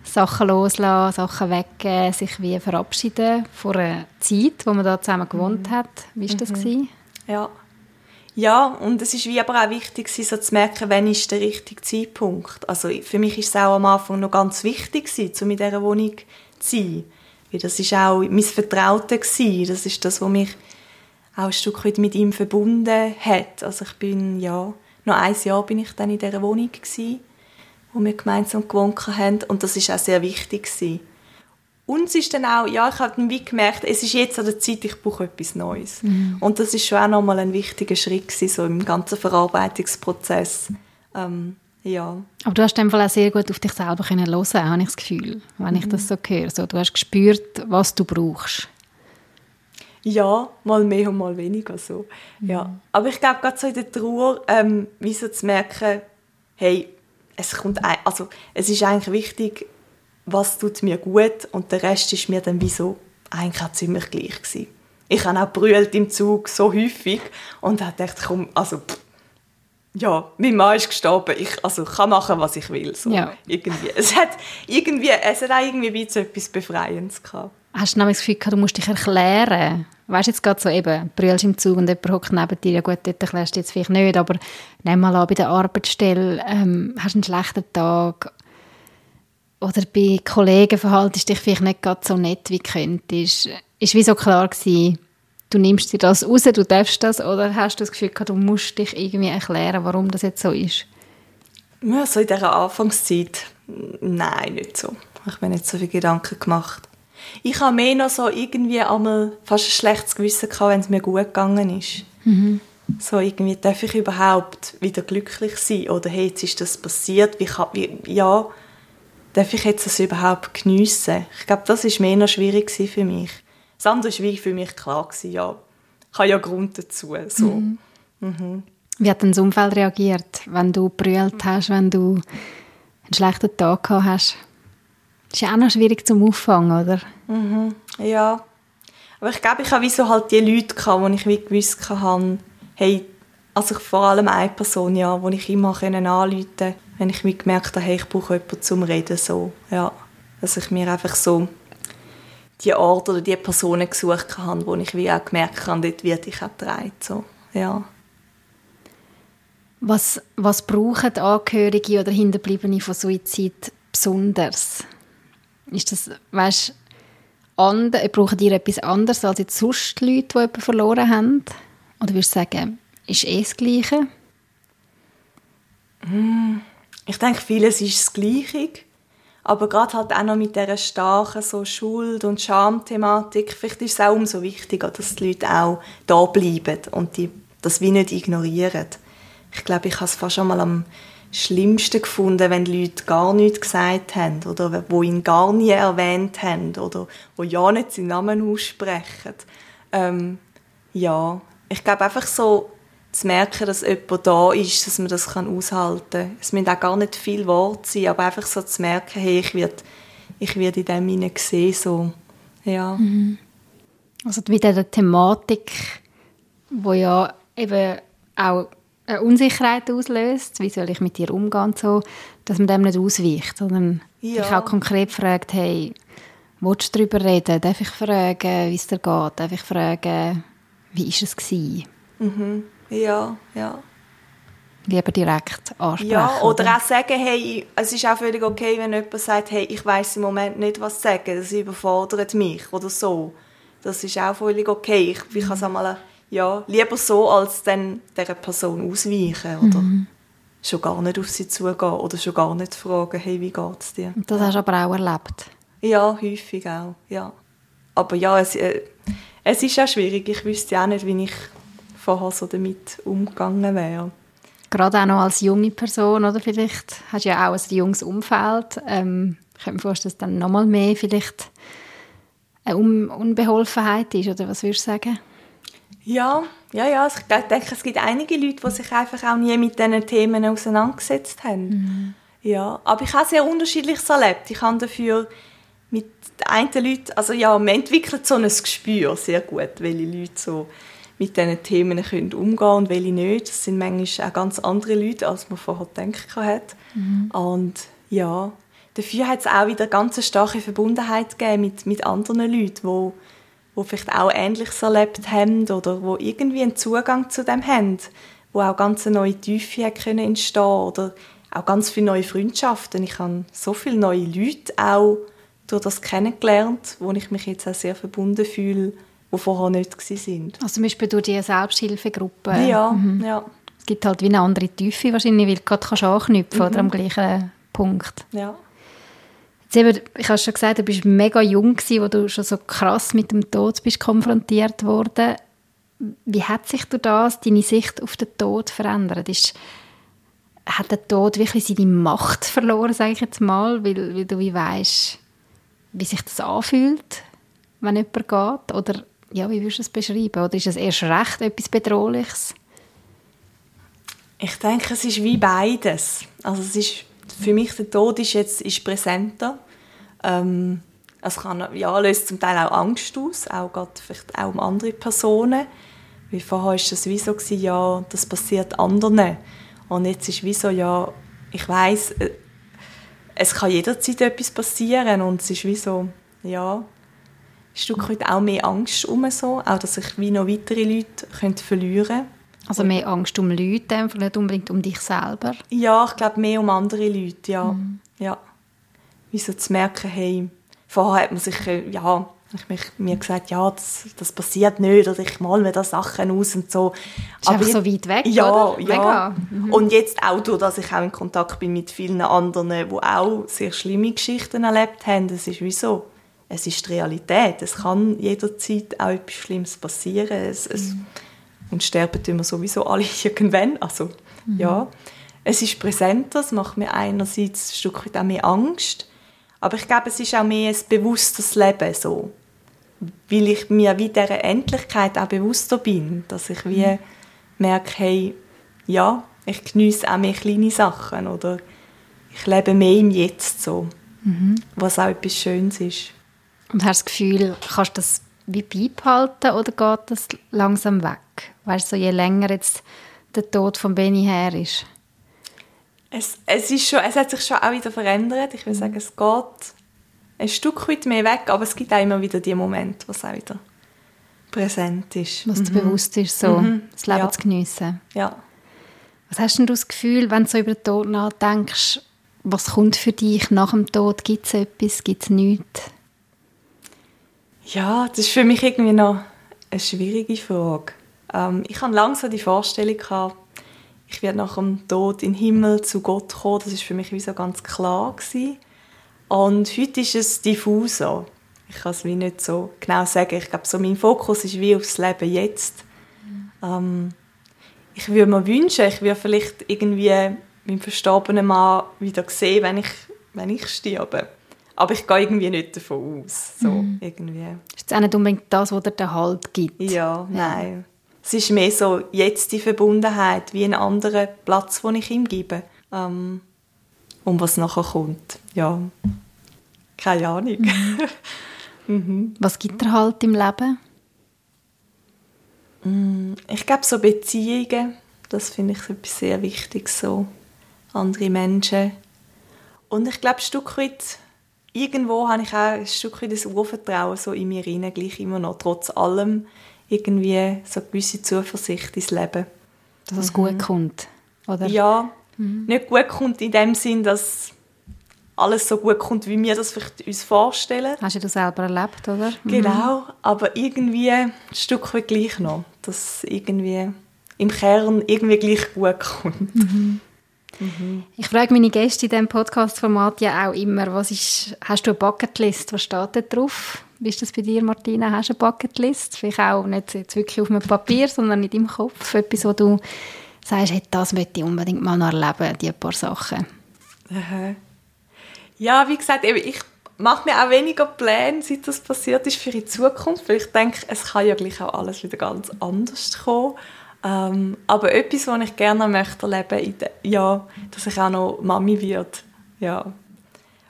Sachen loslassen, Sachen weggeben, sich wie verabschieden von einer Zeit, wo man da zusammen gewohnt mhm. hat. Wie war das? Mhm. Ja. Ja, und es ist wie aber auch wichtig, so zu merken, wann ist der richtige Zeitpunkt. Also für mich ist es auch am Anfang noch ganz wichtig, um in dieser Wohnung zu sein. Weil das war auch mein Vertraute. Das ist das, was mich auch ein Stück weit mit ihm verbunden hat. Also ich bin, ja, noch ein Jahr bin ich dann in dieser Wohnung gewesen, wo wir gemeinsam gewohnt haben und das ist auch sehr wichtig gewesen. Und es ist dann auch, ja, ich habe dann wie gemerkt, es ist jetzt an der Zeit, ich brauche etwas Neues. Mhm. Und das ist schon auch nochmal ein wichtiger Schritt gewesen, so im ganzen Verarbeitungsprozess. Ähm, ja. Aber du hast in dem Fall auch sehr gut auf dich selber können hören, habe ich das Gefühl, wenn mhm. ich das so höre. So, du hast gespürt, was du brauchst. Ja, mal mehr und mal weniger so. Mhm. Ja. Aber ich glaube, gerade so in der Trauer, ähm, wie so zu merken, hey, es, kommt ein, also, es ist eigentlich wichtig, was tut mir gut und der Rest ist mir dann wie so eigentlich auch ziemlich gleich gewesen. Ich habe auch brüllt im Zug so häufig und habe gedacht, komm, also pff, ja, mein Mann ist gestorben, ich also, kann machen, was ich will. So, ja. irgendwie. Es, hat irgendwie, es hat auch irgendwie wie so etwas Befreiendes gehabt. Hast du nämlich das Gefühl, du musst dich erklären? Weißt du, jetzt gerade so eben, brüllst im Zug und jemand hockt neben dir, ja gut, dort erklärst du jetzt vielleicht nicht, aber nimm mal an, bei der Arbeitsstelle ähm, hast du einen schlechten Tag oder bei Kollegen verhaltest dich vielleicht nicht gerade so nett, wie könntest. Ist wie so klar gewesen, du nimmst dir das raus, du darfst das, oder hast du das Gefühl du musst dich irgendwie erklären, warum das jetzt so ist? Ja, so in dieser Anfangszeit, nein, nicht so. Ich habe mir nicht so viele Gedanken gemacht. Ich habe mehr noch so irgendwie einmal fast ein schlechtes Gewissen gehabt, wenn es mir gut gegangen ist. Mhm. So irgendwie, darf ich überhaupt wieder glücklich sein? Oder hey, jetzt ist das passiert, wie kann, wie, ja, darf ich jetzt das überhaupt geniessen? Ich glaube, das war mehr noch schwierig für mich. Das andere war für mich klar, ja, ich habe ja Grund dazu. So. Mhm. Mhm. Wie hat dein Umfeld reagiert, wenn du brüllt hast, wenn du einen schlechten Tag gehabt hast? Das ist ja auch noch schwierig zum Auffangen, oder? Mhm. Ja. Aber ich glaube, ich habe wie so halt die Leute gehabt, wo ich wie gewusst habe, hey, also vor allem eine Person, ja, wo ich immer anrufen konnte, wenn ich mir gemerkt habe, hey, ich brauche jemanden zum Reden, so, ja. Dass ich mir einfach so die Orte oder die Personen gesucht habe, wo ich wie auch gemerkt habe, dort wird ich getragen, so, ja. Was, was brauchen Angehörige oder Hinterbliebene von Suizid besonders? Ist das, weißt, andere, brauchen die etwas anderes als jetzt sonst Leute, die jemanden verloren haben? Oder würdest du sagen, ist eh das Gleiche? Hm, ich denke, vieles ist das Gleiche. Aber gerade halt auch noch mit dieser starken so Schuld- und Schamthematik, vielleicht ist es auch umso wichtiger, dass die Leute auch da bleiben und die, das wie nicht ignorieren. Ich glaube, ich habe es fast schon mal am schlimmsten gefunden, wenn Leute gar nichts gesagt haben oder wo ihn gar nie erwähnt haben oder wo ja nicht seinen Namen aussprechen. Ähm, ja, ich glaube einfach so zu merken, dass jemand da ist, dass man das aushalten kann. Es müssen auch gar nicht viel Worte sein, aber einfach so zu merken, hey, ich werde ich werd in dem hinein gesehen, so, ja. Mhm. Also wieder der Thematik, wo ja eben auch eine Unsicherheit auslöst, wie soll ich mit dir umgehen, so, dass man dem nicht ausweicht, sondern ja. sich auch konkret fragt, hey, willst du darüber reden? Darf ich fragen, wie es dir geht? Darf ich fragen, wie war es gewesen? Mhm. Ja, ja. Lieber direkt ansprechen. Ja, oder, oder, auch sagen, hey, es ist auch völlig okay, wenn jemand sagt, hey, ich weiß im Moment nicht, was zu sagen, das überfordert mich oder so. Das ist auch völlig okay. Ich, ich kann es einmal ja, lieber so, als dann dieser Person ausweichen, oder? Mhm. schon gar nicht auf sie zugehen oder schon gar nicht fragen, hey, wie geht's dir? Und das hast du aber auch erlebt? Ja, häufig auch, ja. Aber ja, es, äh, es ist auch schwierig. Ich wüsste auch nicht, wie ich vorher so damit umgegangen wäre. Gerade auch noch als junge Person, oder vielleicht hast du ja auch ein junges Umfeld. Ähm, ich kann mir vorstellen, dass dann noch mal mehr vielleicht eine Unbeholfenheit ist, oder was würdest du sagen? Ja, ja, ja. Also ich denke, es gibt einige Leute, die sich einfach auch nie mit diesen Themen auseinandergesetzt haben. Mhm. Ja, aber ich habe sehr unterschiedliches erlebt. Ich habe dafür mit einen Leuten, also ja, man entwickelt so ein Gespür sehr gut, welche Leute so mit diesen Themen können umgehen und welche nicht. Das sind manchmal auch ganz andere Leute, als man vorher gedacht hat. Mhm. Und ja, dafür hat es auch wieder ganz eine starke Verbundenheit gegeben mit, mit anderen Leuten, die die vielleicht auch Ähnliches erlebt haben oder wo irgendwie einen Zugang zu dem haben, wo auch ganz eine neue Tiefe können entstehen oder auch ganz viele neue Freundschaften. Ich habe so viele neue Leute auch durch das kennengelernt, wo ich mich jetzt auch sehr verbunden fühle, die vorher nicht waren. Also zum Beispiel durch die Selbsthilfegruppe? Ja, mhm. ja. Es gibt halt wie eine andere Tiefe wahrscheinlich, weil du gerade anknüpfen mhm. oder am gleichen Punkt. Ja. Jetzt eben, ich habe schon gesagt, du bist mega jung gewesen, wo du schon so krass mit dem Tod bist konfrontiert worden. Wie hat sich durch das deine Sicht auf den Tod verändert? Ist, hat der Tod wirklich seine Macht verloren, sage ich jetzt mal, weil, weil du wie weißt, wie sich das anfühlt, wenn jemand geht? Oder ja, wie würdest du es beschreiben? Oder ist es erst recht etwas Bedrohliches? Ich denke, es ist wie beides. Also es ist für mich der Tod ist jetzt ist präsenter. Ähm, es kann, ja, löst zum Teil auch Angst aus, auch gerade vielleicht auch um andere Personen. Wie vorher war es wie so, gewesen, ja, das passiert anderen. Und jetzt ist wie so, ja, ich weiß, äh, es kann jederzeit etwas passieren und es ist wie so, ja, ein Stück weit auch mehr Angst um so, auch dass ich wie noch weitere Leute könnte verlieren könnte. Also mehr Angst um Leute, nicht unbedingt um dich selber? Ja, ich glaube mehr um andere Leute, ja. Mhm. ja. Wie so zu merken, hey, vorher hat man sich, äh, ja, ich mich, mir gesagt, ja, das, das passiert nicht oder ich mal mir da Sachen aus und so. Ist Aber so weit weg, ja, oder? Ja, mhm. Und jetzt auch durch, dass ich auch in Kontakt bin mit vielen anderen, die auch sehr schlimme Geschichten erlebt haben, das ist wie so, es ist die Realität. Es kann jederzeit auch etwas Schlimmes passieren. Es, es, mhm und sterben tun wir sowieso alle irgendwann. Also, mhm. ja, es ist präsenter, es macht mir einerseits ein Stück weit auch mehr Angst, aber ich glaube, es ist auch mehr ein bewusstes Leben so. Weil ich mir wie dieser Endlichkeit auch bewusster bin, dass ich wie mhm. merke, hey, ja, ich genieße auch mehr kleine Sachen oder ich lebe mehr im Jetzt so, mhm. was auch etwas Schönes ist. Und hast du das Gefühl, kannst du das wie beibehalten oder geht das langsam weg? Weißt du, so je länger jetzt der Tod von Benny her ist? Es, es, ist schon, es hat sich schon auch wieder verändert. Ich würde mhm. sagen, es geht ein Stück weit mehr weg, aber es gibt auch immer wieder die Momente, wo es auch wieder präsent ist. Was mhm. dir bewusst ist, so mhm. das Leben ja. zu geniessen. Ja. Was hast denn du das Gefühl, wenn du so über den Tod nachdenkst, was kommt für dich nach dem Tod? Gibt es etwas, gibt es nichts? Ja, das ist für mich irgendwie noch eine schwierige Frage. Ähm, ich hatte langsam die Vorstellung, gehabt, ich werde nach dem Tod in den Himmel zu Gott kommen. Das ist für mich wie so ganz klar gewesen. Und heute ist es diffuser. Ich kann es wie nicht so genau sagen. Ich glaube, so mein Fokus ist wie aufs Leben jetzt. Ähm, ich würde mir wünschen, ich würde vielleicht irgendwie meinen verstorbenen Mann wieder sehen, wenn ich, wenn ich sterbe. Aber ich gehe irgendwie nicht davon aus. So, mhm. irgendwie. Ist es auch nicht unbedingt das, was dir den Halt gibt? Ja, nein. Es ist mehr so jetzt die Verbundenheit, wie ein anderer Platz, den ich ihm gebe. Ähm, und was nachher kommt, ja, keine Ahnung. Mhm. mhm. Was gibt dir Halt im Leben? Mm, ich glaube, so Beziehungen, das finde ich etwas sehr Wichtiges, so andere Menschen. Und ich glaube, ein Stück weit irgendwo habe ich auch ein Stück das Urvertrauen so in mir rein, gleich immer noch, trotz allem irgendwie so eine gewisse Zuversicht ins Leben. Dass es mhm. gut kommt, oder? Ja, mhm. nicht gut kommt in dem Sinn, dass alles so gut kommt, wie wir das vielleicht uns vorstellen. Hast du das selber erlebt, oder? Mhm. Genau, aber irgendwie ein Stück weit gleich noch, dass irgendwie im Kern irgendwie gleich gut kommt. Mhm. Mhm. Ich frage meine Gäste in diesem Podcast-Format ja auch immer, was ist, hast du eine Bucketlist? Was steht da drauf? Wie ist das bei dir, Martina? Hast du eine Bucketlist? Vielleicht auch nicht jetzt wirklich auf einem Papier, sondern in deinem Kopf. Etwas, wo du sagst, hey, das möchte ich unbedingt mal noch erleben, diese paar Sachen. Ja, wie gesagt, ich mache mir auch weniger Pläne, seit das passiert ist, für die Zukunft, weil ich denke, es kann ja gleich auch alles wieder ganz anders kommen. Ähm, aber etwas, was ich gerne möchte erleben möchte, ja, dass ich auch noch Mami wird. Ja.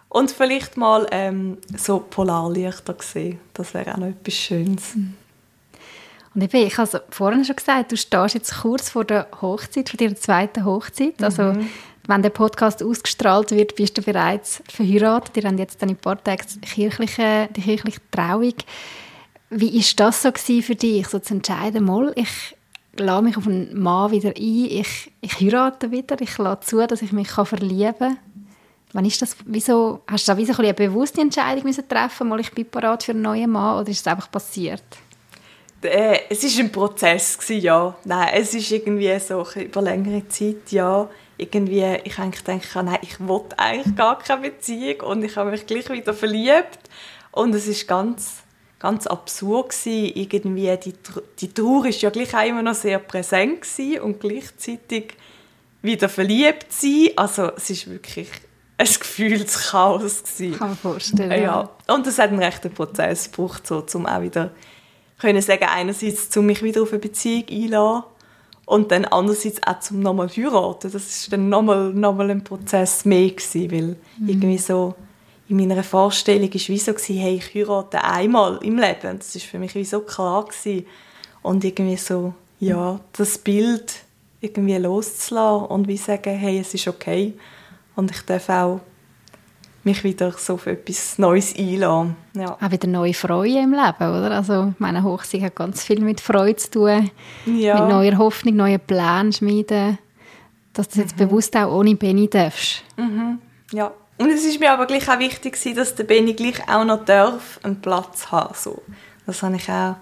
Und vielleicht mal ähm, so Polarlichter sehen. Das wäre auch noch etwas Schönes. Mhm. Und eben, ich habe vorhin schon gesagt, du stehst jetzt kurz vor der Hochzeit, vor deiner zweiten Hochzeit. Also, mhm. wenn der Podcast ausgestrahlt wird, bist du bereits verheiratet. Ihr habt jetzt dann in ein paar Tagen kirchliche, die kirchliche Trauung. Wie ist das so für dich, so zu entscheiden, mal, ich lade mich auf einen Mann wieder ein, ich, ich heirate wieder, ich lade zu, dass ich mich verlieben kann. Wann ist das, wieso, hast du da wie so eine bewusste Entscheidung müssen treffen mal ich bin parat für einen neuen Mann, oder ist es einfach passiert? Äh, es war ein Prozess, gewesen, ja. Nein, es ist irgendwie so über längere Zeit, ja. Irgendwie, ich eigentlich denke, nein, ich wollte eigentlich gar keine Beziehung und ich habe mich gleich wieder verliebt. Und es ist ganz ganz absurd gewesen. Irgendwie die, die Trauer ist ja gleich auch immer noch sehr präsent gewesen und gleichzeitig wieder verliebt sein. Also es ist wirklich ein Gefühlschaos gewesen. Kann man vorstellen. Ja. Und es hat einen rechten Prozess gebraucht, so, um auch wieder können sagen, einerseits, um mich wieder auf eine Beziehung einzulassen und dann andererseits auch zum nochmal heiraten. Das ist dann nochmal, nochmal ein Prozess mehr gewesen, weil mhm. irgendwie so in meiner Vorstellung war wie so, hey, ich heirate einmal im Leben. Das war für mich wie so klar. Gewesen. Und irgendwie so, ja, das Bild irgendwie loszulassen und wie sagen, hey, es ist okay. Und ich darf auch mich wieder so auf etwas Neues einlassen. Ja. Auch wieder neue Freude im Leben, oder? Also meine Hochzeit hat ganz viel mit Freude zu tun, ja. mit neuer Hoffnung, neuen Plänen schmieden, dass du das jetzt mhm. bewusst auch ohne Benny darfst. Mhm. Ja, und es ist mir aber gleich auch wichtig, dass der Benny gleich auch noch darf, einen Platz haben so. Das habe ich auch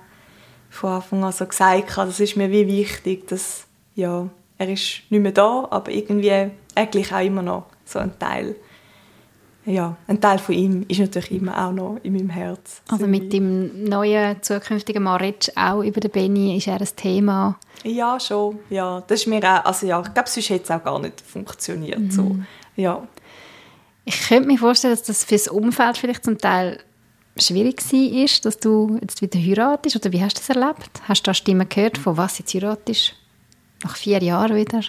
von Anfang an so gesagt. Das ist mir wie wichtig, dass ja, er ist nicht mehr da, aber irgendwie er gleich auch immer noch so ein Teil. Ja, ein Teil von ihm ist natürlich immer auch noch in meinem Herz. Also mit dem neuen zukünftigen Maretsch auch über den Benny ist er ein Thema? Ja, schon. Ja, das ist mir auch, also ja, ich glaube, sonst hätte es auch gar nicht funktioniert. Mhm. So. Ja. Ich könnte mir vorstellen, dass das für das Umfeld vielleicht zum Teil schwierig war, dass du jetzt wieder heiratest. Oder wie hast du das erlebt? Hast du da Stimmen gehört, von was jetzt heiratest? Nach vier Jahren wieder?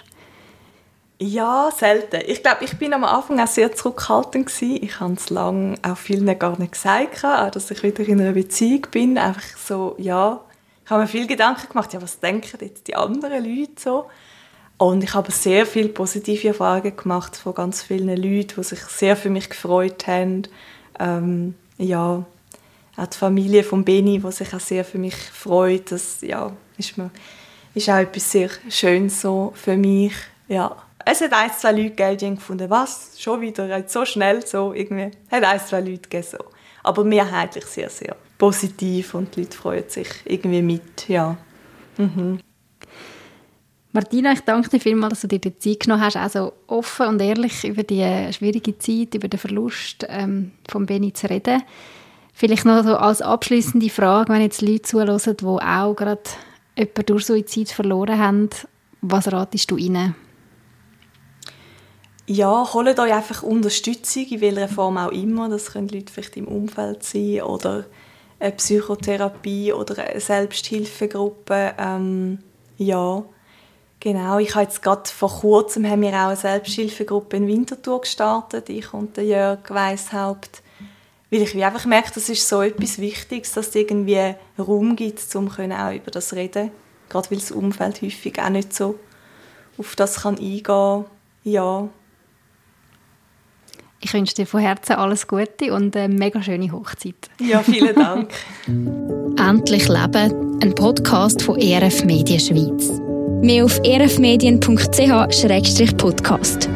Ja, selten. Ich glaube, ich bin am Anfang auch sehr zurückhaltend gewesen. Ich habe es lange auch vielen gar nicht gesagt, dass ich wieder in einer Beziehung bin. Einfach so, ja, ich habe mir viel Gedanken gemacht, ja, was denken jetzt die anderen Leute so? Und ich habe sehr viele positive Erfahrungen gemacht von ganz vielen Leuten, die sich sehr für mich gefreut haben. Ähm, ja, auch die Familie von Beni, die sich auch sehr für mich freut. Das ja, ist, mir, ist auch etwas sehr Schönes so für mich. Ja. Es hat ein, zwei Leute gegeben, die gefunden was, schon wieder, so schnell, so irgendwie. Es hat ein, zwei Leute gegeben, so. Aber mehrheitlich sehr, sehr positiv und die Leute freuen sich irgendwie mit, ja. Mhm. Martina, ich danke dir vielmals, dass du dir die Zeit genommen hast, also offen und ehrlich über die schwierige Zeit, über den Verlust ähm, von Benny zu reden. Vielleicht noch so als abschließende Frage, wenn jetzt Leute zuhören, die auch gerade jemanden durch Suizid verloren haben, was ratest du ihnen? Ja, holt euch einfach Unterstützung, in welcher Form auch immer. Das können Leute vielleicht im Umfeld sein oder eine Psychotherapie oder eine Selbsthilfegruppe. Ähm, ja, Genau, ich habe jetzt gerade vor kurzem haben wir auch eine Selbsthilfegruppe in Winterthur gestartet, ich und der Jörg Weishaupt, weil ich einfach merke, das ist so etwas Wichtiges, dass es irgendwie Raum gibt, um auch über das zu reden, gerade weil das Umfeld häufig auch nicht so auf das kann eingehen kann. Ja. Ich wünsche dir von Herzen alles Gute und eine mega schöne Hochzeit. Ja, vielen Dank. Endlich Leben, ein Podcast von ERF Medien Schweiz. Mehr auf erfmedien.ch-podcast.